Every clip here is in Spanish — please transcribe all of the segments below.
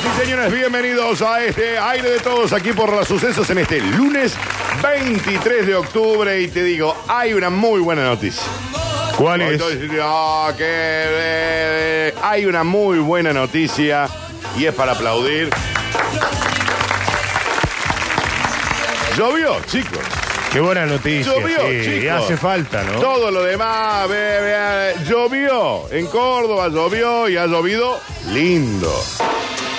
Señoras y señores, bienvenidos a este aire de todos aquí por los sucesos en este lunes 23 de octubre. Y te digo, hay una muy buena noticia. ¿Cuál es? Entonces, ah, qué, hay una muy buena noticia y es para aplaudir. Llovió, chicos. Qué buena noticia. Llovió, sí, chicos. hace falta, ¿no? Todo lo demás, ve, llovió. En Córdoba llovió y ha llovido lindo.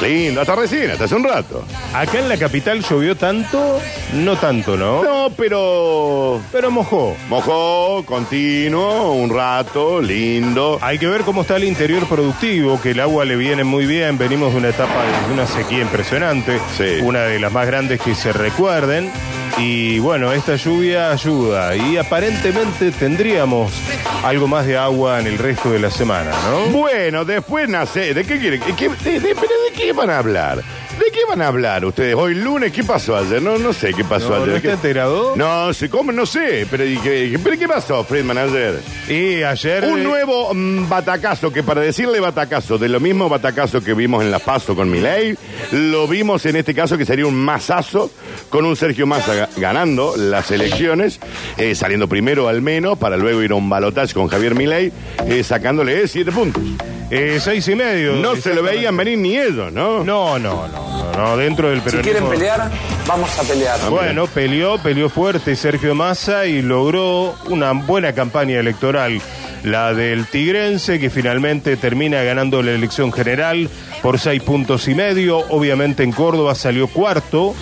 Lindo, hasta recién, hasta hace un rato. Acá en la capital llovió tanto, no tanto, ¿no? No, pero Pero mojó. mojó, continuo, un rato, lindo. Hay que ver cómo está el interior productivo, que el agua le viene muy bien. Venimos de una etapa de una sequía impresionante, Sí. una de las más grandes que se recuerden. Y bueno, esta lluvia ayuda. Y aparentemente tendríamos algo más de agua en el resto de la semana, ¿no? Bueno, después nace. ¿De qué quieren? ¿Qué- de, pero ¿de qué van a hablar? ¿De qué van a hablar ustedes? Hoy lunes, ¿qué pasó ayer? No, no sé qué pasó ¿No, ayer. ¿no está ¿Qué- enterado? No, sé cómo, no sé. Pero, ¿y qué, pero ¿qué pasó, Friedman, ayer? Y ayer. Un eh, nuevo mm, batacazo, que para decirle batacazo, de lo mismo batacazo que vimos en La Paso con Milei, lo vimos en este caso que sería un masazo con un Sergio Massa ga- ganando las elecciones, eh, saliendo primero al menos, para luego ir a un balotaje con Javier Milei, eh, sacándole siete puntos. Eh, seis y medio. No se lo veían venir ni ellos, ¿no? No, no, no, no, no, dentro del Si peronismo. quieren pelear, vamos a pelear. Bueno, peleó, peleó fuerte Sergio Massa y logró una buena campaña electoral. La del Tigrense, que finalmente termina ganando la elección general por seis puntos y medio. Obviamente en Córdoba salió cuarto.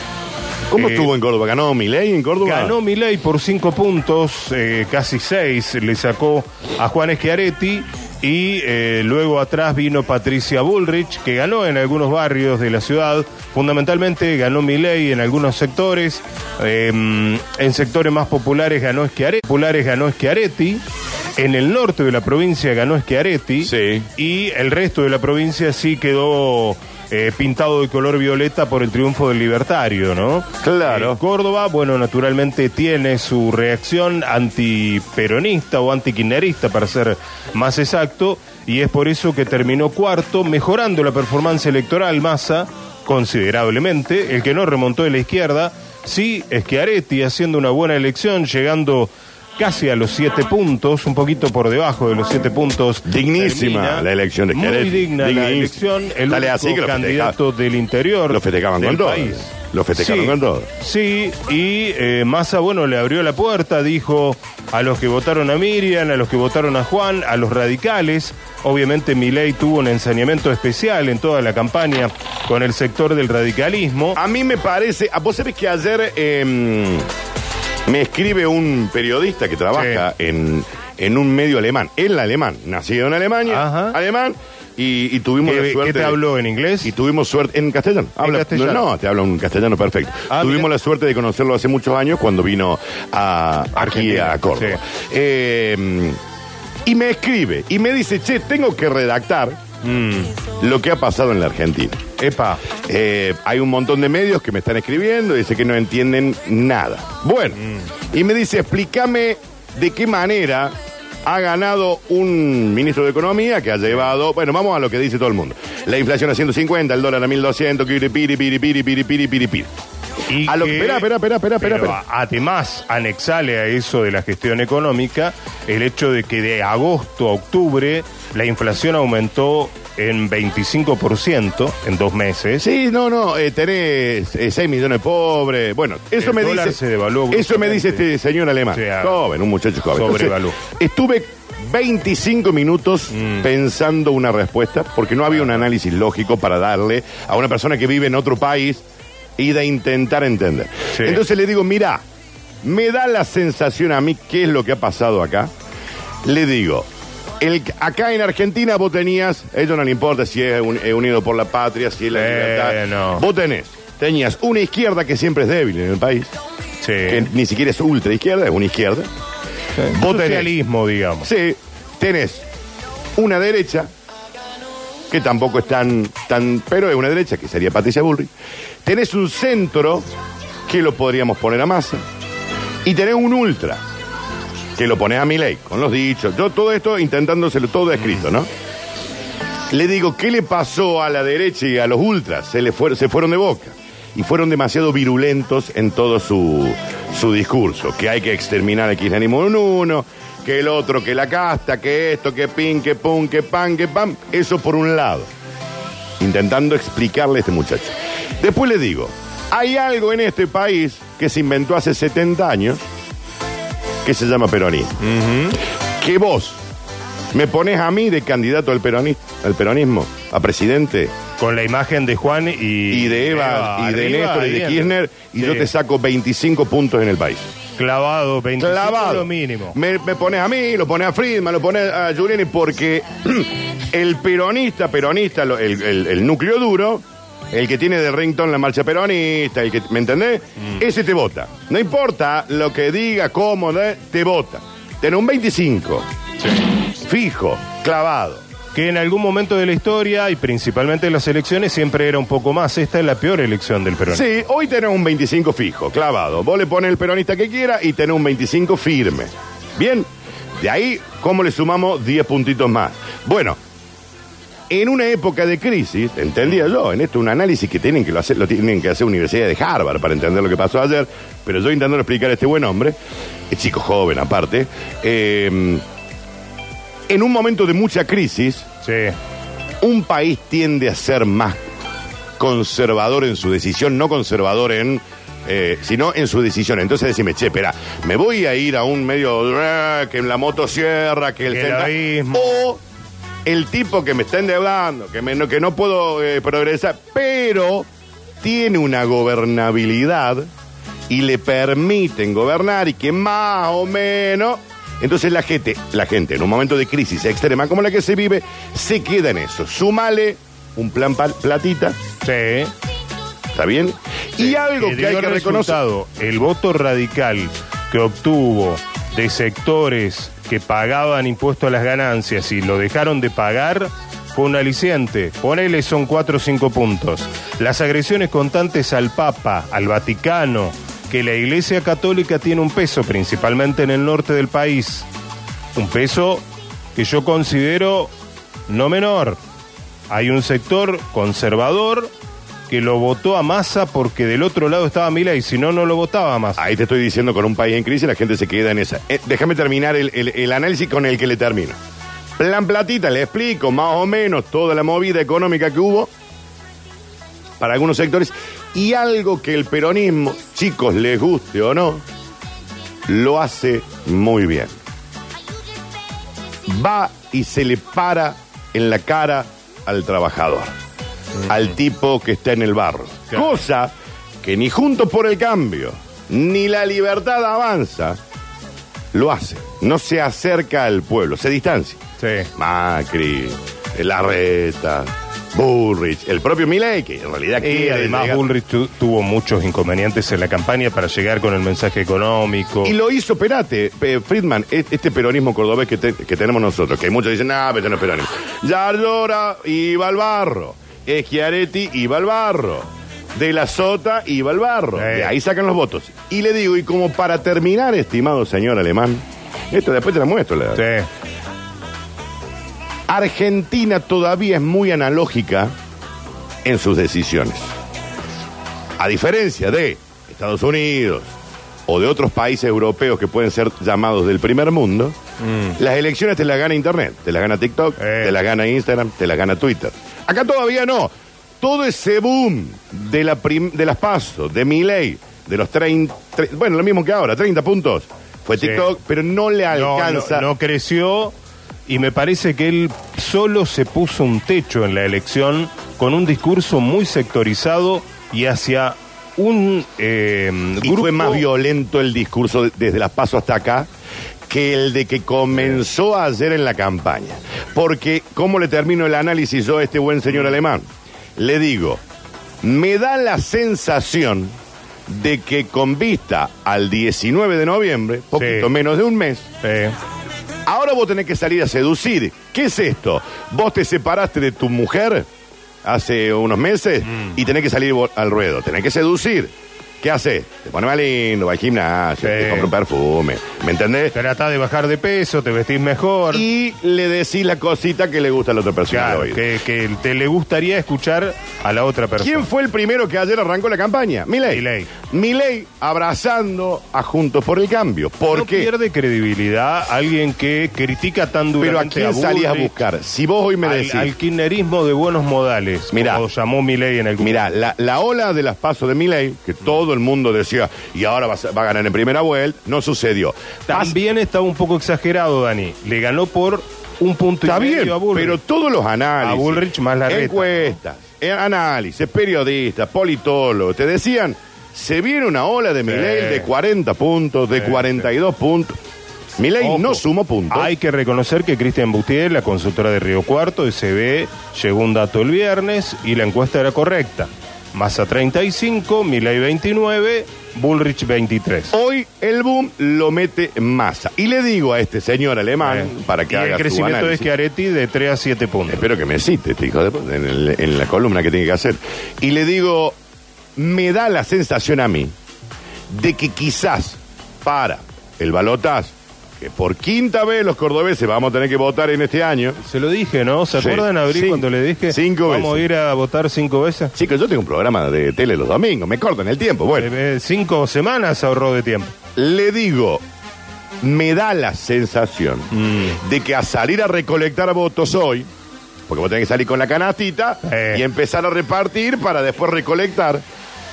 ¿Cómo Eh, estuvo en Córdoba? ¿Ganó Milei en Córdoba? Ganó Milei por cinco puntos, eh, casi seis, le sacó a Juan Schiaretti y eh, luego atrás vino Patricia Bullrich, que ganó en algunos barrios de la ciudad, fundamentalmente ganó Milei en algunos sectores, eh, en sectores más populares ganó Schiaretti, populares ganó Schiaretti. En el norte de la provincia ganó Schiaretti Sí. y el resto de la provincia sí quedó eh, pintado de color violeta por el triunfo del libertario, ¿no? Claro. Eh, Córdoba, bueno, naturalmente tiene su reacción antiperonista o antikirchnerista, para ser más exacto, y es por eso que terminó cuarto, mejorando la performance electoral Massa considerablemente. El que no remontó de la izquierda, sí, Schiaretti haciendo una buena elección, llegando casi a los siete puntos, un poquito por debajo de los siete puntos. Dignísima Termina. la elección de Schiaretti. Muy digna la elección, el Dale único así que lo candidato del interior. Lo festejaban del con todo. país. Lo festejaron Sí, con todo. Sí, y eh, Massa, bueno, le abrió la puerta, dijo a los que votaron a Miriam, a los que votaron a Juan, a los radicales. Obviamente Milei tuvo un ensañamiento especial en toda la campaña con el sector del radicalismo. A mí me parece, a vos sabés que ayer em, me escribe un periodista que trabaja en, en un medio alemán, él alemán, nacido en Alemania, Ajá. alemán, y, y tuvimos la ¿Qué, suerte. qué te de- habló en inglés? Y tuvimos suerte en castellano. Habla, castellano. No, te habla un castellano perfecto. Ah, tuvimos la suerte de conocerlo hace muchos años cuando vino a, aquí Argentina, a Córdoba. sí. Eh, y me escribe y me dice, che, tengo que redactar Mm, lo que ha pasado en la Argentina. epa, Eh, hay un montón de medios que me están escribiendo y dice que no entienden nada. Bueno, y me dice, explícame de qué manera ha ganado un ministro de Economía que ha llevado, bueno, vamos a lo que dice todo el mundo. La inflación a 150, el dólar a 1200, piri, piri, piri, piri, piri, piri, piri, piri. Y A lo que- espera, espera, espera, espera, pero espera. Además, anexale a eso de la gestión económica el hecho de que de agosto a octubre la inflación aumentó en 25% en dos meses. Sí, no, no, eh, tenés 6 millones de pobres. Bueno, eso El me dice. se devaluó Eso me dice este señor alemán. O sea, joven, un muchacho joven. Entonces, estuve 25 minutos Mm. pensando una respuesta, porque no había un análisis lógico para darle a una persona que vive en otro país y de intentar entender. Sí. Entonces le digo, mira, me da la sensación a mí qué es lo que ha pasado acá. Le digo, el, acá en Argentina vos tenías, ellos no le importa si es un- eh, unido por la patria, si es la libertad. Vos tenés, tenías una izquierda que siempre es débil en el país, Sí. que ni siquiera es ultra izquierda, es una izquierda. Vos tenés, Socialismo, digamos. sí, tenés una derecha que tampoco es tan, tan, pero es una derecha que sería Patricia Bullrich. Tenés un centro que lo podríamos poner a masa y tenés un ultra que lo pones a mi ley con los dichos. Yo todo esto intentándoselo todo escrito, ¿no? Le digo, ¿qué le pasó a la derecha y a los ultras? Se, le fueron, se fueron de boca. Y fueron demasiado virulentos en todo su, su discurso. Que hay que exterminar al kirchnerismo en uno, que el otro, que la casta, que esto, que pin, que pum, que pan, que pam. Eso por un lado. Intentando explicarle a este muchacho. Después le digo, hay algo en este país que se inventó hace 70 años que se llama peronismo. Que vos me pones a mí de candidato al, peroni- al peronismo, a presidente, Con la imagen de Juan y, y de Eva, y de arriba, Néstor y de bien. Kirchner, y Sí. yo te saco 25 puntos en el país. Clavado, 25 Clavado. lo mínimo. Me, me pones a mí, lo pones a Friedman, lo pones a Giuliani, porque el peronista, peronista, lo- el, el- el núcleo duro, el que tiene de rington la marcha peronista, el que, ¿me entendés? Mm. Ese te vota. No importa lo que diga, cómo, de- te vota. Tenés un 25, fijo, clavado. Que en algún momento de la historia y principalmente en las elecciones siempre era un poco más. Esta es la peor elección del peronismo. Sí, hoy tenés un 25 fijo, clavado. Vos le pones el peronista que quiera y tenés un 25 firme. Bien, de ahí, ¿cómo le sumamos 10 puntitos más? Bueno, en una época de crisis, entendía yo, en esto un análisis que tienen que lo, hacer, lo tienen que hacer universidades de Harvard para entender lo que pasó ayer, pero yo intentando explicar a este buen hombre, es chico joven aparte, eh, en un momento de mucha crisis, Sí. un país tiende a ser más conservador en su decisión, no conservador en. eh, sino en su decisión. Entonces decime, che, espera, me voy a ir a un medio eh, que en la motosierra, que el Que el abismo. O el tipo que me está endeudando, que, me- no, que no puedo eh, progresar, pero tiene una gobernabilidad y le permiten gobernar y que más o menos. Entonces la gente, la gente en un momento de crisis extrema como la que se vive, se queda en eso. Súmale un plan platita, Sí. ¿está bien? y algo que, hay que reconocer. El voto radical que obtuvo de sectores que pagaban impuesto a las ganancias y lo dejaron de pagar fue un aliciente. Ponele son cuatro o cinco puntos. Las agresiones constantes al Papa, al Vaticano, que la Iglesia Católica tiene un peso, principalmente en el norte del país. Un peso que yo considero no menor. Hay un sector conservador que lo votó a Massa porque del otro lado estaba Milei, si no, no lo votaba a Massa. Ahí te estoy diciendo, con un país en crisis la gente se queda en esa. Eh, déjame terminar el, el- el análisis con el que le termino. Plan platita, le explico más o menos toda la movida económica que hubo para algunos sectores y algo que el peronismo, chicos, les guste o no, lo hace muy bien. Va y se le para en la cara al trabajador, al tipo que está en el barro. Claro. Cosa que ni Juntos por el Cambio, ni la libertad avanza, lo hace. No se acerca al pueblo, se distancia. Sí. Macri, Larreta, Bullrich, el propio Milei, que en realidad Y quiere además llegar- Bullrich tu- tuvo muchos inconvenientes en la campaña para llegar con el mensaje económico. Y lo hizo, espérate, pe- Friedman, e- este peronismo cordobés que, te- que tenemos nosotros, que muchos dicen, nah, pero no es peronismo. Yardora iba al barro, Schiaretti iba al barro, De la Sota iba al barro. De ahí sacan los votos. Y le digo, y como para terminar, estimado señor alemán, esto después te la muestro. la- Sí. Argentina todavía es muy analógica en sus decisiones. A diferencia de Estados Unidos o de otros países europeos que pueden ser llamados del primer mundo, las elecciones te las gana Internet, te las gana TikTok, Eh. te las gana Instagram, te las gana Twitter. Acá todavía no. Todo ese boom de, la prim- de las pasos, de mi ley, de los 30, tre- bueno, lo mismo que ahora, 30 puntos, fue Sí. TikTok, pero no le No, alcanza. no, no creció y me parece que él solo se puso un techo en la elección con un discurso muy sectorizado y hacia un eh, Y grupo fue más violento el discurso de- desde las pasos hasta acá que el de que comenzó ayer en la campaña. Porque, ¿cómo le termino el análisis yo a este buen señor alemán? Le digo, me da la sensación de que con vista al 19 de noviembre, poquito Sí. menos de un mes, ahora vos tenés que salir a seducir. ¿Qué es esto? Vos te separaste de tu mujer hace unos meses y tenés que salir al ruedo, tenés que seducir. ¿Qué hace? Te pone más lindo, va al gimnasio, Sí. te compra un perfume, ¿me entendés? Tratás de bajar de peso, te vestís mejor. Y le decís la cosita que le gusta a la otra persona. Claro, al oído. que, que te le gustaría escuchar a la otra persona. ¿Quién fue el primero que ayer arrancó la campaña? Milei. Milei. Milei abrazando a Juntos por el Cambio. ¿Por no qué? pierde credibilidad alguien que critica tan Pero ¿a duramente quién salías a Bullrich, buscar? Si vos hoy me al, decís... al kirchnerismo de buenos modales, Mirá. como llamó Milei en el Mira, la, la ola de las pasos de Milei, que todo el mundo decía, y ahora va, a- va a ganar en primera vuelta, no sucedió. También estaba un poco exagerado, Dani. Le ganó por un punto Está y medio bien, a Bullrich. pero todos los análisis. A Bullrich más la reta, Encuestas, eh, análisis, periodistas, politólogos, te decían, se viene una ola de Milei de 40 puntos, de Sí, 42 puntos. Milei no sumó puntos. Hay que reconocer que Cristian Boutier, la consultora de Río Cuarto, SB, llegó un dato el viernes y la encuesta era correcta. Massa 35, Milei 29, Bullrich 23. Hoy el boom lo mete masa. Y le digo a este señor alemán, para que y haga el su crecimiento de análisis. Schiaretti de 3 a 7 puntos. Espero que me cite este hijo de puta, en, el- en la columna que tiene que hacer. Y le digo, me da la sensación a mí de que quizás para el balotaje, que por quinta vez los cordobeses vamos a tener que votar en este año. Se lo dije, ¿no? ¿Se Sí. acuerdan, Abril, cuando le dije cinco vamos a ir a votar cinco veces? Chicos, yo tengo un programa de tele los domingos, me cortan el tiempo. Bueno, Eh, eh, cinco semanas ahorró de tiempo. le digo, me da la sensación Mm. de que a salir a recolectar votos hoy, porque vos tenés que salir con la canastita Eh. y empezar a repartir para después recolectar,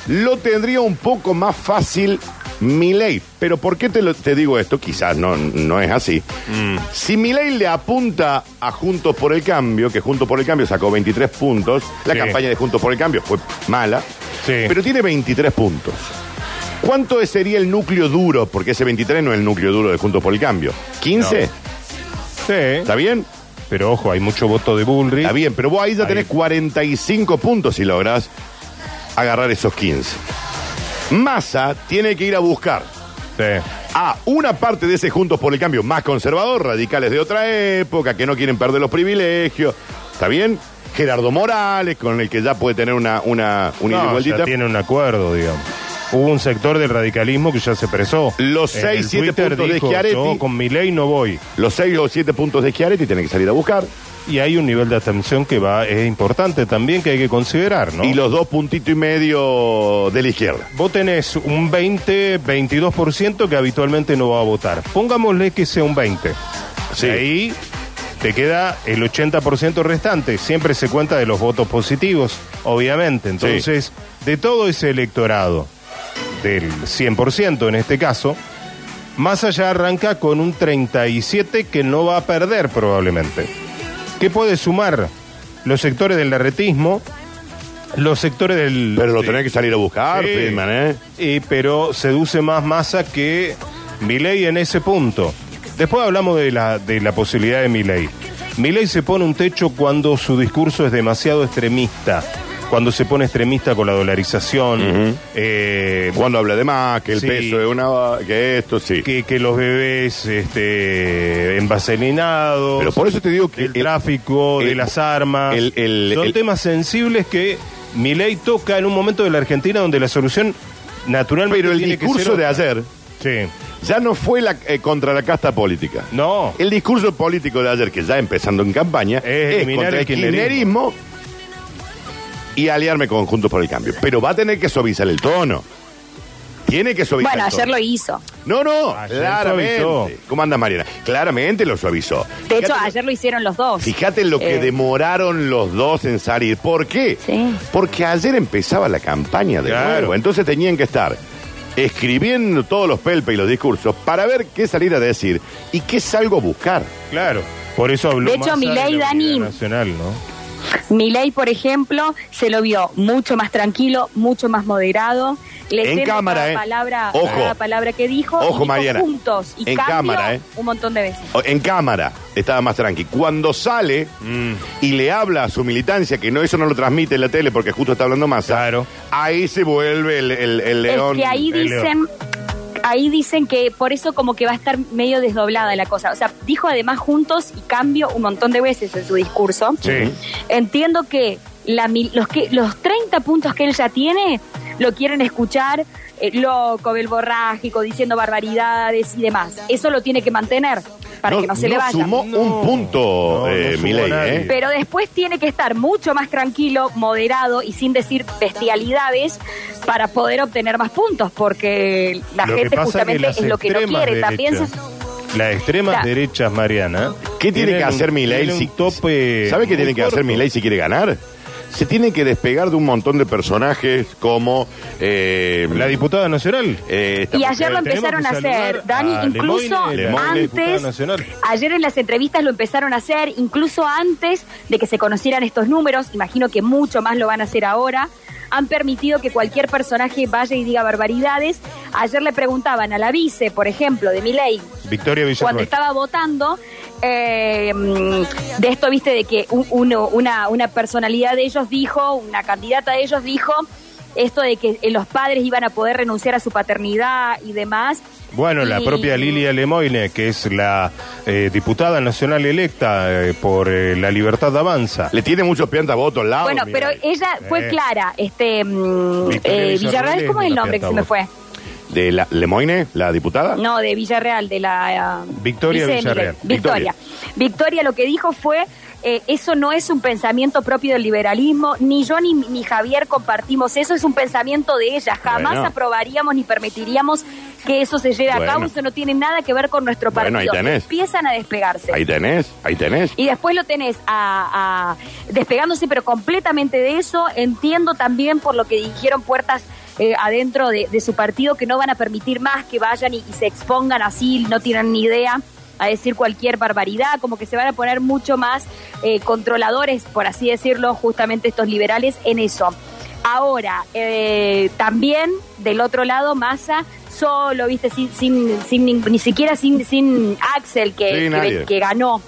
lo tendría un poco más fácil mi ley. Pero ¿por qué te, lo- te digo esto? Quizás no, no es así. Mm. Si mi ley le apunta a Juntos por el Cambio, que Juntos por el Cambio sacó 23 puntos, la Sí. campaña de Juntos por el Cambio fue mala, Sí. pero tiene 23 puntos. ¿Cuánto sería el núcleo duro? Porque ese 23 no es el núcleo duro de Juntos por el Cambio. ¿15? Sí, ¿Está bien? pero ojo, hay mucho voto de Bullrich. Está bien, pero vos ahí ya Ahí. tenés 45 puntos si lográs agarrar esos 15. Massa tiene que ir a buscar Sí. a una parte de ese Juntos por el Cambio más conservador, radicales de otra época, que no quieren perder los privilegios. ¿Está bien? Gerardo Morales, con el que ya puede tener una, una, una No, ya tiene un acuerdo, digamos. Hubo un sector del radicalismo que ya se presó. Los En seis, el siete Twitter puntos de Schiaretti. Yo con mi ley no voy. Los 6 o 7 puntos de Schiaretti tienen que salir a buscar. Y hay un nivel de atención que va es importante también que hay que considerar, ¿no? Y los dos puntitos y medio de la izquierda. Vos tenés un 20, 22% que habitualmente no va a votar. Pongámosle que sea un 20. Sí. Ahí te queda el 80% restante. Siempre se cuenta de los votos positivos, obviamente. Entonces, de todo ese electorado, del 100% en este caso, más allá arranca con un 37 que no va a perder probablemente. ¿Qué puede sumar? Los sectores del larretismo, los sectores del... Pero lo tenés que salir a buscar, Sí. Friedman, ¿eh? y, pero seduce más masa que Milei en ese punto. Después hablamos de la, de la posibilidad de Milei. Milei se pone un techo cuando su discurso es demasiado extremista, cuando se pone extremista con la dolarización, eh, Cuando habla de más, que el Sí. peso es una... que esto, sí. que, que los bebés este, envaselinados, Pero por eso te digo que el, tráfico de las armas, el- son temas sensibles que Milei toca en un momento de la Argentina donde la solución naturalmente Pero el tiene que discurso ser de ayer Sí. ya no fue la, eh, contra la casta política. No. El discurso político de ayer, que ya empezando en campaña, Es es, contra el el kirchnerismo y aliarme con Juntos por el Cambio. Pero va a tener que suavizar el tono. Tiene que suavizar Bueno, ayer lo hizo. No, no, Ayer claramente. suavizó. ¿Cómo anda Mariana? Claramente lo suavizó. De hecho, Fíjate- ayer lo hicieron los dos. Fíjate lo que Eh, demoraron los dos en salir. ¿Por qué? Sí. Porque ayer empezaba la campaña de Claro. nuevo. Entonces tenían que estar escribiendo todos los pelpes y los discursos para ver qué salir a decir y qué salgo a buscar. Claro. Por eso habló De hecho, Massa Milei, la Dani- unidad nacional, ¿no? Milei, por ejemplo, se lo vio mucho más tranquilo, mucho más moderado. Leyendo cámara, cada ¿eh? palabra, Ojo. cada palabra que dijo. y Ojo, dijo Mariana. Juntos y En cámara, ¿eh? un montón de veces. En cámara estaba más tranqui. Cuando sale Mm. y le habla a su militancia, que no eso no lo transmite en la tele porque justo está hablando más, Claro. ahí se vuelve el, el- el león. es que ahí dicen, ahí dicen que por eso como que va a estar medio desdoblada la cosa. O sea, dijo además juntos y cambio un montón de veces en su discurso. Sí. Entiendo que, la, los que los 30 puntos que él ya tiene lo quieren escuchar eh, loco, belborrágico, diciendo barbaridades y demás. Eso lo tiene que mantener para que no se le vaya. sumó No, un punto, no, no eh, Milei. ¿eh? Pero después tiene que estar mucho más tranquilo, moderado y sin decir bestialidades para poder obtener más puntos, porque la Lo gente justamente es lo que no quiere. También se- Las extremas derechas, Mariana. ¿Qué tiene que hacer Milei? si- tope ¿Sabe qué tiene que hacer. Milei si quiere ganar? Se tiene que despegar de un montón de personajes como... eh, La diputada nacional. eh, esta Y ayer lo empezaron que a hacer, saludar Dani, a incluso Lemoine, Lemoine, diputada antes, nacional. ayer en las entrevistas lo empezaron a hacer, incluso antes de que se conocieran estos números, imagino que mucho más lo van a hacer ahora, han permitido que cualquier personaje vaya y diga barbaridades. Ayer le preguntaban a la vice, por ejemplo, de Milei, Victoria cuando Villarroel. estaba votando, eh, mm, de esto, viste, de que un- uno- una, una personalidad de ellos dijo, una candidata de ellos dijo, esto de que eh, los padres iban a poder renunciar a su paternidad y demás. Bueno, la propia Lilia Lemoine, que es la eh, diputada nacional electa eh, por eh, la libertad de avanza. Le tiene muchos piantavotos al lado. Bueno, pero ella fue Eh. clara, este mm, eh, Villarreal ¿cómo es el nombre que se me fue? ¿De la Lemoine, la diputada? No, de Villarreal, de la... uh, Victoria vice de Villarreal. Victoria. Victoria lo que dijo fue, eh, eso no es un pensamiento propio del liberalismo, ni yo ni, ni Javier compartimos eso, es un pensamiento de ella. Jamás Bueno. aprobaríamos ni permitiríamos que eso se lleve a Bueno. cabo, eso no tiene nada que ver con nuestro Bueno, ahí partido. tenés. Empiezan a despegarse. Ahí tenés, ahí tenés. Y después lo tenés a, a- despegándose, pero completamente de eso. Entiendo también por lo que dijeron puertas eh, adentro de, de su partido que no van a permitir más que vayan y, y se expongan así, no tienen ni idea a decir cualquier barbaridad, como que se van a poner mucho más eh, controladores, por así decirlo, justamente estos liberales en eso. Ahora, eh, también del otro lado, Massa solo, viste, sin, sin, sin ni, ni siquiera sin, sin Axel que, Sí, que- ganó.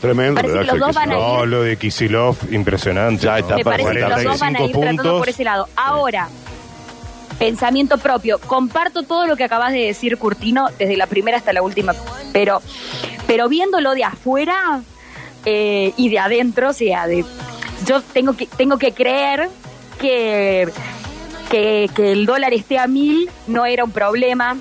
Tremendo. Parece que los dos van a no. No, lo de Kisilov, impresionante. Ya ¿no? está Me parece que los dos van a ir 45 tratando por ese lado. Ahora, pensamiento propio. Comparto todo lo que acabas de decir, Curtino, desde la primera hasta la última. Pero, pero viéndolo de afuera eh, y de adentro, o sea, de, yo tengo que, tengo que creer que, que, que el dólar esté a mil no era un problema,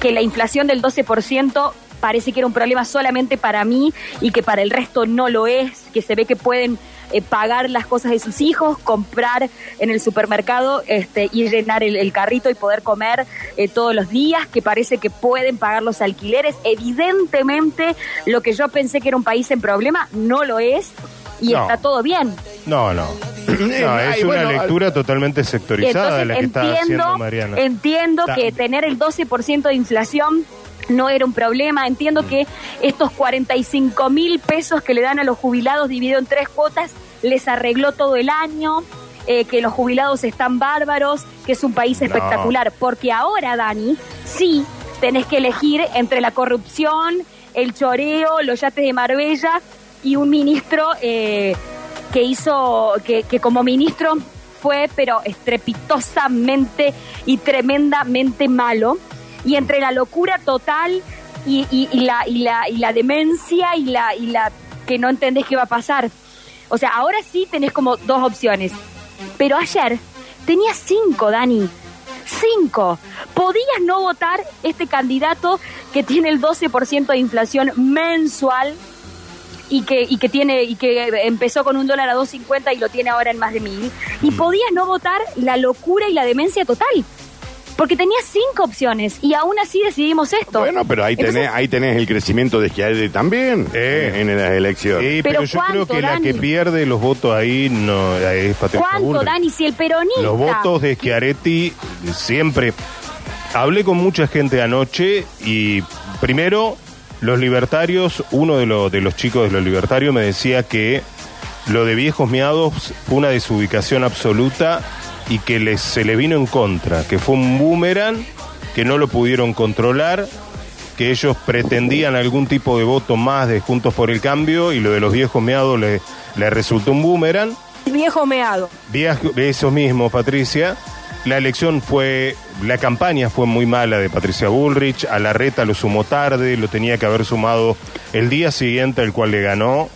que la inflación del 12% parece que era un problema solamente para mí y que para el resto no lo es, que se ve que pueden eh, pagar las cosas de sus hijos, comprar en el supermercado este, y llenar el, el carrito y poder comer eh, todos los días, que parece que pueden pagar los alquileres. Evidentemente, lo que yo pensé que era un país en problema no lo es y No. está todo bien. No, no. No, Ay, es una bueno, lectura totalmente sectorizada Entonces la que está entiendo, haciendo Mariana. entiendo Está- que tener el 12% de inflación no era un problema. Entiendo Mm. que estos 45 mil pesos que le dan a los jubilados dividido en tres cuotas les arregló todo el año. eh, que los jubilados están bárbaros, que es un país No. espectacular. Porque ahora, Dani, sí tenés que elegir entre la corrupción, el choreo, los yates de Marbella y un ministro eh, que hizo, que, que como ministro fue, pero estrepitosamente y tremendamente malo. Y entre la locura total y, y- y la, y, la, y la demencia y la, y la que no entendés qué va a pasar. O sea, ahora sí tenés como dos opciones. Pero ayer tenía cinco, Dani. Cinco. Podías no votar este candidato que tiene el 12% de inflación mensual y que, y que tiene y que empezó con un dólar a 2.50 y lo tiene ahora en más de mil. Y podías no votar la locura y la demencia total. Porque tenía cinco opciones y aún así decidimos esto. Bueno, pero ahí tenés, Entonces, ahí tenés el crecimiento de Schiaretti también Eh. en, en las elecciones. Sí, pero, Pero yo creo ¿cuánto, que la Dani? que pierde los votos ahí no es Patricia ¿Cuánto, Bullrich. Dani? Si el peronista... Los votos de Schiaretti siempre. Hablé con mucha gente anoche y primero los libertarios, uno de, los de los chicos de los libertarios me decía que lo de viejos miados fue una desubicación absoluta y que les, se le vino en contra, que fue un boomerang, que no lo pudieron controlar, que ellos pretendían algún tipo de voto más de Juntos por el Cambio y lo de los viejos miados le, le resultó un boomerang. Viejo meado. Viaje, eso mismo, Patricia. La elección fue, la campaña fue muy mala de Patricia Bullrich. A la reta lo sumó tarde, lo tenía que haber sumado el día siguiente al cual le ganó.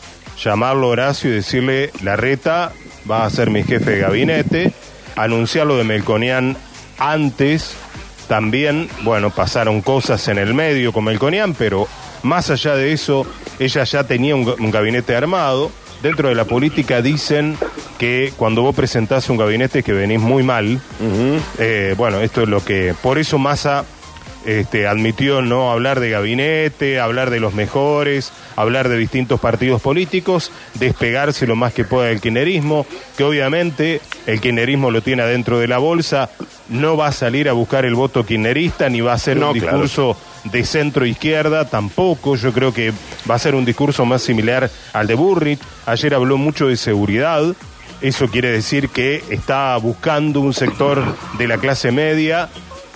Llamarlo Horacio y decirle, la reta va a ser mi jefe de gabinete. Anunciar lo de Melconian antes. También, bueno, pasaron cosas en el medio con Melconian, pero más allá de eso, ella ya tenía un, ga- un gabinete armado. Dentro de la política dicen que cuando vos presentás un gabinete que venís muy mal, eh, bueno, esto es lo que... Por eso Massa este, admitió no hablar de gabinete, hablar de los mejores, hablar de distintos partidos políticos, despegarse lo más que pueda del kirchnerismo, que obviamente el kirchnerismo lo tiene adentro de la bolsa, no va a salir a buscar el voto kirchnerista, ni va a ser No, un claro. discurso de centro izquierda, tampoco, yo creo que va a ser un discurso más similar al de Burrich, ayer habló mucho de seguridad, eso quiere decir que está buscando un sector de la clase media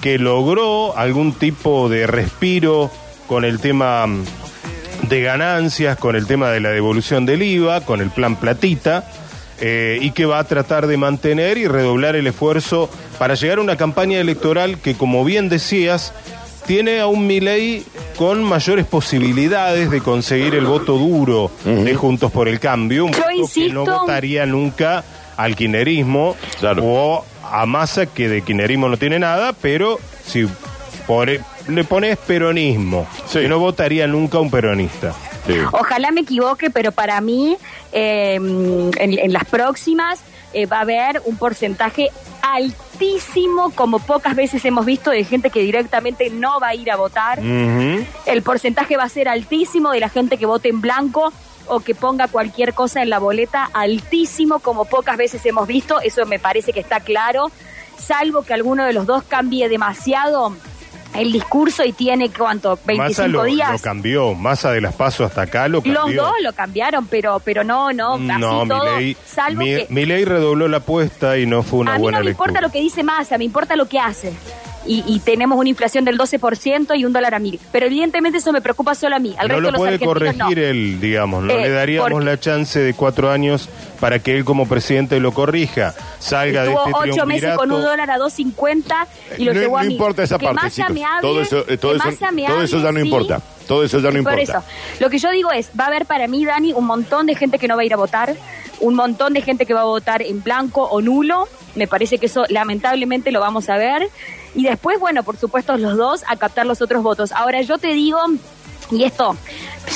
que logró algún tipo de respiro con el tema mm, de ganancias, con el tema de la devolución del IVA, con el plan platita, eh, y que va a tratar de mantener y redoblar el esfuerzo para llegar a una campaña electoral que, como bien decías, tiene a un Milei con mayores posibilidades de conseguir el voto duro de Juntos por el Cambio, un Yo voto que no insisto- votaría nunca al kirchnerismo Claro. o a Massa que de kirchnerismo no tiene nada, pero si por- le pones peronismo, Sí. que no votaría nunca un peronista. Sí. Ojalá me equivoque, pero para mí, eh, en, en las próximas, eh, va a haber un porcentaje altísimo, como pocas veces hemos visto, de gente que directamente no va a ir a votar. El porcentaje va a ser altísimo de la gente que vote en blanco o que ponga cualquier cosa en la boleta, altísimo, como pocas veces hemos visto. Eso me parece que está claro. Salvo que alguno de los dos cambie demasiado el discurso y tiene, ¿cuánto? Massa 25 lo, días. lo cambió, Massa de las pasos hasta acá lo cambió. Los dos lo cambiaron, pero pero no, no, así no, todo, Milei, salvo Mi- que Milei redobló la apuesta y no fue una a mí buena no me lectura. importa lo que dice Massa, me importa lo que hace. Y, y tenemos una inflación del 12% y un dólar a mil. Pero evidentemente eso me preocupa solo a mí. Al no resto lo de los puede argentinos corregir no. él, digamos, no Eh, le daríamos porque- la chance de cuatro años para que él como presidente lo corrija, salga Estuvo de este ocho meses con un dólar a 2.50 y lo no, llevó a no mí. importa esa que parte, chicos. me hable, todo eso, eh, todo que eso, Massa me todo eso hable, ya no sí. importa. Todo eso ya no Por importa. eso, lo que yo digo es, va a haber para mí, Dani, un montón de gente que no va a ir a votar, un montón de gente que va a votar en blanco o nulo, me parece que eso lamentablemente lo vamos a ver, y después, bueno, por supuesto los dos a captar los otros votos. Ahora yo te digo, y esto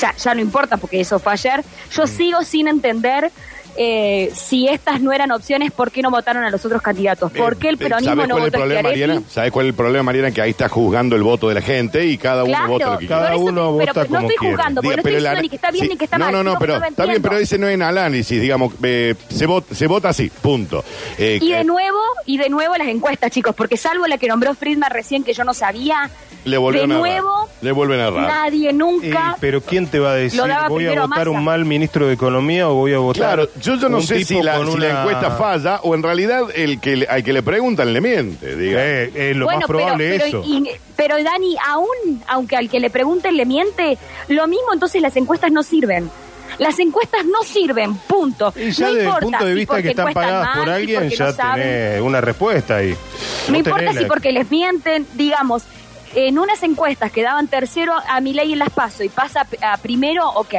ya, ya no importa porque eso fue ayer, yo Mm. sigo sin entender... eh, si estas no eran opciones, ¿por qué no votaron a los otros candidatos? ¿Por qué el Eh, peronismo ¿Sabes no cuál es el votó a problema, Schiaretti? Mariana? ¿Sabes cuál es el problema, Mariana? Que ahí está juzgando el voto de la gente y cada uno Claro, vota lo que Cada por eso uno te- pero vota no como estoy quiere. jugando, porque Diga, no estoy pero diciendo ni que está bien sí. ni que está no, mal. No, no, que pero lo está bien, entiendo. pero ese no es el análisis, digamos, eh, se, vota, se vota así, punto. Eh, Y eh, de nuevo, y de nuevo las encuestas, chicos, porque salvo la que nombró Friedman recién que yo no sabía, le volvieron de a nuevo. Le vuelven a errar. nadie nunca. pero ¿quién te va a decir, Lo daba voy a votar Massa. un mal ministro de Economía o voy a votar Claro, yo, yo no un sé si, la, si la encuesta falla o en realidad el que le- al que le preguntan le miente. Diga. Eh, eh, lo bueno, más probable pero, es pero, eso. y- pero Dani, aún, aunque al que le pregunten le miente, lo mismo entonces las encuestas no sirven. Las encuestas no sirven, punto. Y ya no desde el importa punto de vista que están pagadas mal, por alguien, ya no saben. tenés una respuesta ahí. No, importa si la- porque les mienten, digamos, en unas encuestas que daban tercero a Milei en las PASO y pasa a primero, ok.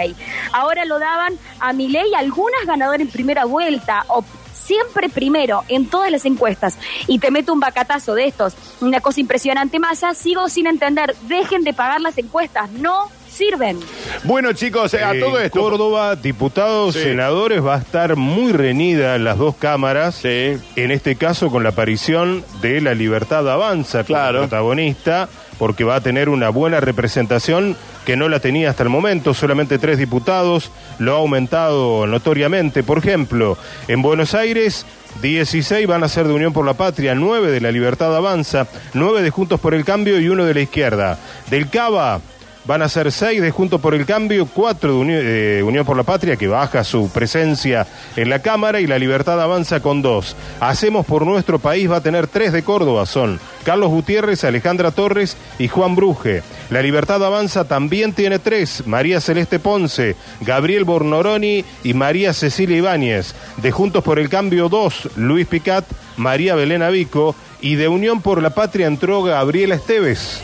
Ahora lo daban a Milei algunas ganadoras en primera vuelta o siempre primero en todas las encuestas y te meto un bacatazo de estos, una cosa impresionante masa, sigo sin entender, dejen de pagar las encuestas, no sirven. Bueno, chicos, eh, a todo esto. Córdoba, diputados, Sí. senadores, va a estar muy reñida en las dos cámaras. Sí. En este caso, con la aparición de la Libertad Avanza como Claro. protagonista, porque va a tener una buena representación que no la tenía hasta el momento. Solamente tres diputados, lo ha aumentado notoriamente. Por ejemplo, en Buenos Aires. 16 van a ser de Unión por la Patria, 9 de la Libertad Avanza, 9 de Juntos por el Cambio y uno de la izquierda. Del Cava, Van a ser seis de Juntos por el Cambio, cuatro de Unión, eh, Unión por la Patria, que baja su presencia en la Cámara, y la Libertad avanza con dos. Hacemos por nuestro país, va a tener tres de Córdoba, son Carlos Gutiérrez, Alejandra Torres y Juan Bruje. La Libertad avanza también tiene tres, María Celeste Ponce, Gabriel Bornoroni y María Cecilia Ibáñez. De Juntos por el Cambio, dos, Luis Picat, María Belén Avico, y de Unión por la Patria entró Gabriela Esteves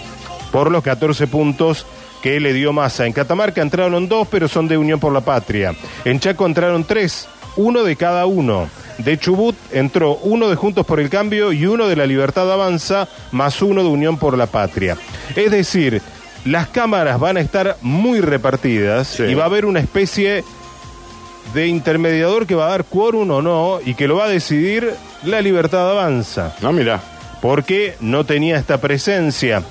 por los 14 puntos que le dio Massa. En Catamarca entraron dos, pero son de Unión por la Patria. En Chaco entraron tres, uno de cada uno. De Chubut entró uno de Juntos por el Cambio y uno de La Libertad Avanza, más uno de Unión por la Patria. Es decir, las cámaras van a estar muy repartidas Sí. y va a haber una especie de intermediador que va a dar quórum o no y que lo va a decidir La Libertad Avanza No, mira. porque no tenía esta presencia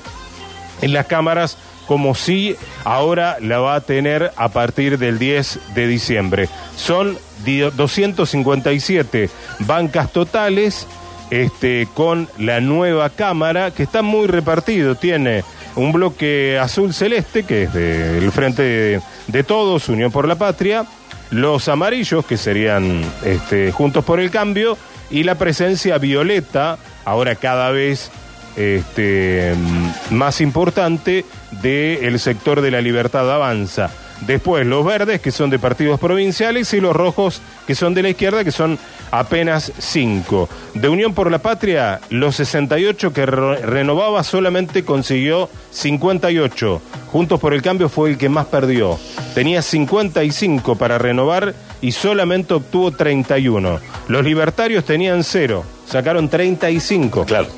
en las cámaras como si ahora la va a tener a partir del 10 de diciembre. Son di- 257 bancas totales este, con la nueva cámara que está muy repartido. Tiene un bloque azul celeste que es del Frente de, de Todos, Unión por la Patria, los amarillos que serían este, Juntos por el Cambio y la presencia violeta, ahora cada vez este, mm, más importante, del sector de la libertad avanza. Después los verdes, que son de partidos provinciales, y los rojos, que son de la izquierda, que son apenas cinco. De Unión por la Patria, los 68 que re- renovaba solamente consiguió 58. Juntos por el Cambio fue el que más perdió. Tenía 55 para renovar y solamente obtuvo 31. Los libertarios tenían cero, sacaron 35 Claro.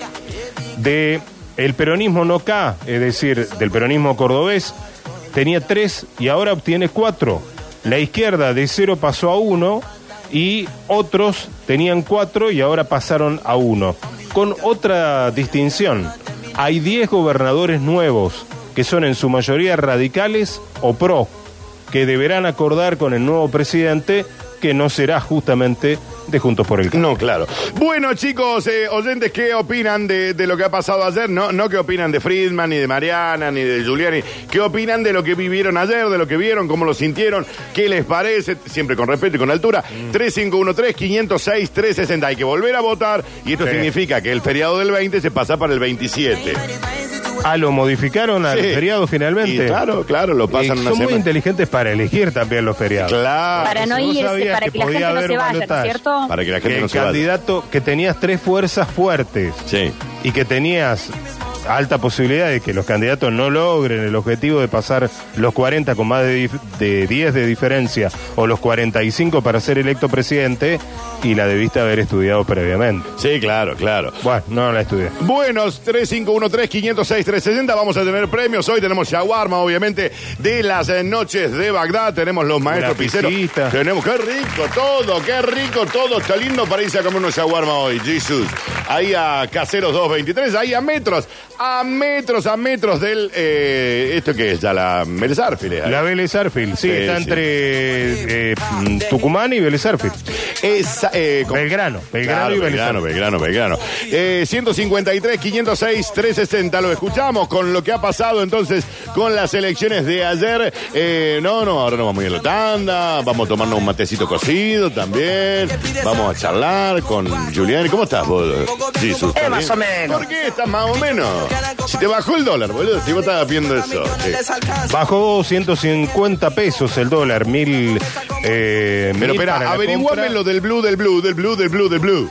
De el peronismo no K, es decir, del peronismo cordobés, tenía tres y ahora obtiene cuatro. La izquierda de cero pasó a uno y otros tenían cuatro y ahora pasaron a uno. Con otra distinción, hay diez gobernadores nuevos que son en su mayoría radicales o pro, que deberán acordar con el nuevo presidente que no será justamente de Juntos por el Cambio. No, claro. Bueno, chicos, eh, oyentes, ¿qué opinan de, de lo que ha pasado ayer? No, no qué opinan de Friedman, ni de Mariana, ni de Giuliani. ¿Qué opinan de lo que vivieron ayer, de lo que vieron, cómo lo sintieron? ¿Qué les parece? Siempre con respeto y con altura. 3513-506-360. Hay que volver a votar y esto Sí. significa que el feriado del 20 se pasa para el 27. Ah, lo modificaron al Sí. feriado finalmente. Y claro, claro, lo Y pasan una son muy semana. inteligentes para elegir también los feriados. Claro. Para no si vos irse, sabías para que que la podía gente no haber se vaya, ¿no balotaje. es cierto? Para que la Que gente el no se vaya. candidato, que tenías tres fuerzas fuertes Sí. y que tenías alta posibilidad de que los candidatos no logren el objetivo de pasar los 40 con más de, de 10 de diferencia o los 45 para ser electo presidente y la debiste haber estudiado previamente. Sí, claro, claro. Bueno, no la estudié. Buenos, 3513-506-360. Vamos a tener premios. Hoy tenemos shawarma, obviamente, de las eh, noches de Bagdad. Tenemos los maestros pizzeros. pisita. Tenemos, qué rico todo, qué rico todo. Está lindo para irse a comer unos shawarma hoy, Jesus. Ahí a Caseros 223, ahí a metros, a metros, a metros del. eh, ¿Esto qué es? Ya la Vélez eh. La Vélez Arfield, sí, Sí, está sí. entre eh, mm, Tucumán y Vélez Arfield. Esa, eh, con- Belgrano, Belgrano Claro, y Vélez Belgrano, Arfield. Belgrano, Belgrano. Eh, 153, 506, 360. Lo escuchamos con lo que ha pasado entonces con las elecciones de ayer. Eh, no, no, ahora nos vamos a ir a la tanda. Vamos a tomarnos un matecito cocido también. Vamos a charlar con Julián. ¿Cómo estás vos? ¿estás Eh, más o menos. ¿Por qué estás más o menos? Si te bajó el dólar, boludo. Si vos estabas viendo eso. Sí. Bajó 150 pesos el dólar, mil. Eh, Pero mil espera, para la averiguame compra. lo del blue, del blue, del blue, del blue, del blue.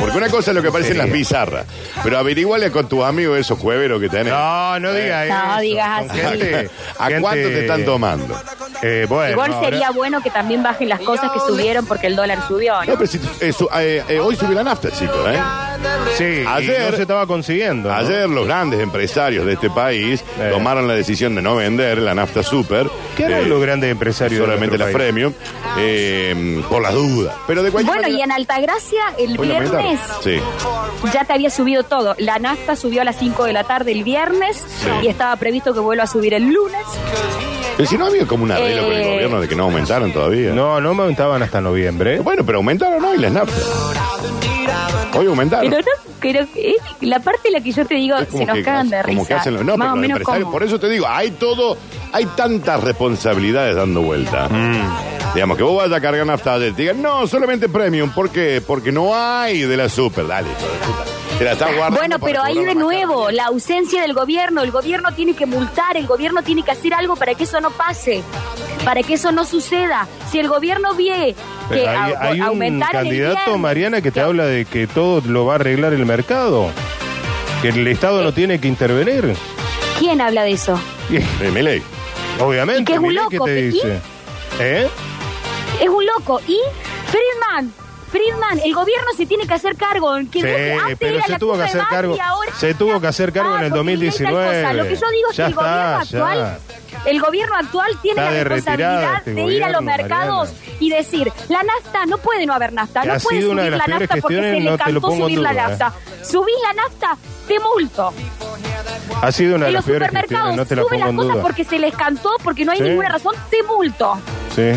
Porque una cosa es lo que aparece en las Sí. bizarras. Pero averiguale con tus amigos esos cueveros que tenés. No, no digas eso. No digas así. gente- ¿A gente- cuánto te están tomando? Eh, bueno, Igual ahora- sería bueno que también bajen las cosas que subieron porque el dólar subió, No, ¿no? pero si, eh, su- eh, eh, hoy subió la nafta, chicos. ¿eh? Sí, Ayer- no se estaba consiguiendo. ¿no? Ayer los grandes empresarios de este país Eh. tomaron la decisión de no vender la nafta super. ¿Qué eran eh, los grandes empresarios? de Solamente la país? premium. eh, por las dudas. Pero de cualquier Bueno, y en Altagracia el aumentaron. Viernes Sí. ya te había subido todo. La nafta subió a las 5 de la tarde el viernes y estaba previsto que vuelva a subir el lunes. Pero si no había como un arreglo con el Eh. gobierno de que no aumentaron todavía. No, no aumentaban hasta noviembre. Bueno, pero aumentaron hoy las naftas. Hoy aumentaron. Pero no, pero eh, la parte en la que yo te digo, Es como se nos que- cagan de como risa. que hacen lo- no, Más pero o los menos empresarios- como. por eso te digo, hay todo, hay tantas responsabilidades dando vuelta. Mm. Digamos, que vos vayas a cargar nafta te digan, no, solamente premium, ¿por qué? Porque no hay de la super, dale, hijo de puta. La guardando Bueno, pero ahí de nuevo, la ausencia del gobierno. El gobierno tiene que multar, el gobierno tiene que hacer algo para que eso no pase, para que eso no suceda. Si el gobierno ve que hay, au- hay un candidato, Mariana, que te habla de que todo lo va a arreglar el mercado. Que el Estado no tiene que intervenir. ¿Quién habla de eso? Eh, Obviamente. Y que es un Milei, loco, ¿qué te ¿y? dice? ¿Eh? Es un loco. Y Friedman, Friedman, el gobierno se tiene que hacer cargo. Que Sí, antes pero era se la tuvo que hacer cargo- ahora- se tuvo que hacer cargo en el porque Milei tal 2019. cosa. Lo que yo digo es Ya que el gobierno actual, el gobierno actual tiene Está la responsabilidad este de ir a los mercados Mariana. y decir, la nafta, no puede no haber nafta, no puede subir la nafta porque se le cantó subir la duda, nafta. Subís la nafta, te multo. Ha sido una de las los peores supermercados gestiones, no te la suben pongo las en cosas porque se les cantó, porque no hay Sí. ninguna razón, te multo. Sí.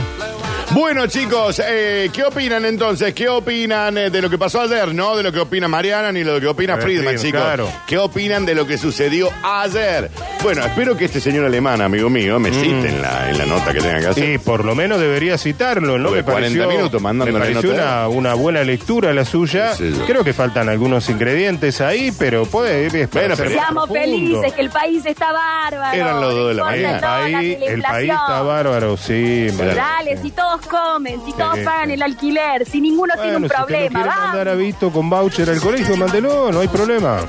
Bueno, chicos, eh, ¿qué opinan entonces? ¿Qué opinan eh, de lo que pasó ayer? No de lo que opina Mariana ni de lo que opina Eh, Friedman, chicos. claro. ¿Qué opinan de lo que sucedió ayer? Bueno, espero que este señor alemán, amigo mío, me cite en, la, en la nota que tenga que hacer. Sí, por lo menos debería citarlo, ¿no? Me pareció, 40 minutos mandándole me pareció nota. una, una buena lectura la suya. Sí, sí. Creo que faltan algunos ingredientes ahí, pero puede es Bueno, pero- Seamos felices, que el país está bárbaro. Eran los dos de la mañana. El país, el país está bárbaro, sí. Dale, si todos comen, si todos Sí, pagan el alquiler, si ninguno tiene un Bueno, si problema, quiere vamos. mandar a Vito con voucher al colegio, mándelo, no hay problema.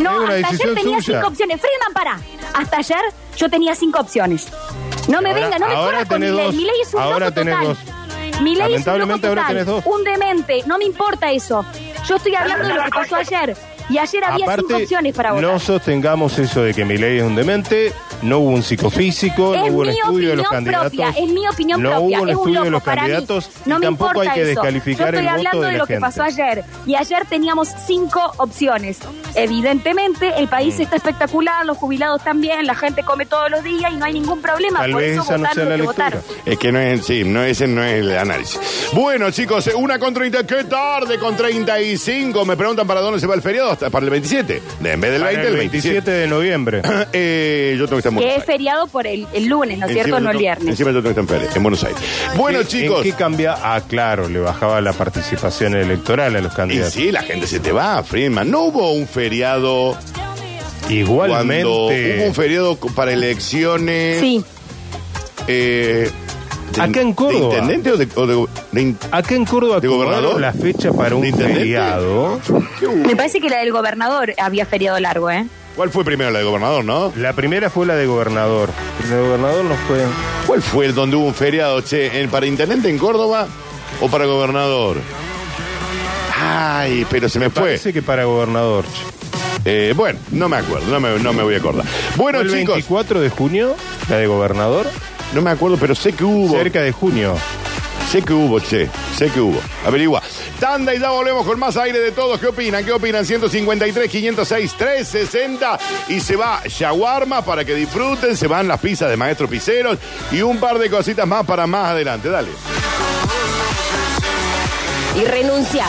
No, hasta ayer tenía cinco opciones. Friedman, para. Hasta ayer yo tenía cinco opciones. No me Ahora- venga, no me ahora corras con tenés mi ley. dos. Mi ley es un Ahora loco tenés total. dos. Mi ley es un loco Lamentablemente ahora total. tenés dos. Un demente. No me importa eso. Yo estoy hablando de lo que pasó ayer. Y ayer había cinco Aparte, opciones para votar. no sostengamos eso de que Milei es un demente, no hubo un psicofísico, no Es hubo un mi estudio de los candidatos. propia, es mi opinión no propia, hubo un es un estudio de loco los para mí. candidatos No y me tampoco importa hay que eso. descalificar Yo estoy el hablando voto de, de lo que gente. pasó ayer. Y ayer teníamos cinco opciones. Evidentemente, el país Mm. está espectacular, los jubilados también, la gente come todos los días y no hay ningún problema. Tal Por vez eso esa no sea la que lectura. votaron. Es que no es, sí, no, ese no es el análisis. Bueno, chicos, una con 30, ¿qué tarde con 35? Me preguntan para dónde se va el feriado, hasta para el 27. De- en vez del Para 20, el el 27 27. de noviembre. Eh, yo tengo que estar en Que Buenos es Aires. feriado por el, el lunes, ¿no es cierto? Encima No yo el tengo- viernes. Encima yo tengo que estar en Pérez, en Buenos Aires. Bueno, ¿En- chicos. ¿En qué cambia? Ah, claro, le bajaba la participación electoral a los Y candidatos. sí, la gente se te va, Friedman. No hubo un feriado Igualmente. cuando hubo un feriado para elecciones. Sí. eh, de- Acá en Córdoba. ¿De intendente o de, o de- de in- Acá en Córdoba ¿De gobernador? la fecha para un feriado. Me parece que la del gobernador había feriado largo, ¿eh? ¿Cuál fue primero la de gobernador, no? La primera fue la de gobernador. La de gobernador no fue. ¿Cuál fue el donde hubo un feriado, che? ¿En- ¿Para intendente en Córdoba o para gobernador? Ay, pero se me fue. Parece que para gobernador. Eh, bueno, no me acuerdo, no me, no me voy a acordar. Bueno, ¿Fue el chicos, 24 de junio? La de gobernador. No me acuerdo, pero sé que hubo. Cerca de junio. Sé que hubo, che. Sé que hubo. Averigua. Tanda y ya volvemos con más aire de todos. ¿Qué opinan? ¿Qué opinan? 153, 506, 360. Y se va Shawarma para que disfruten. Se van las pizzas de Maestro Piceros. Y un par de cositas más para más adelante. Dale. Y renuncia.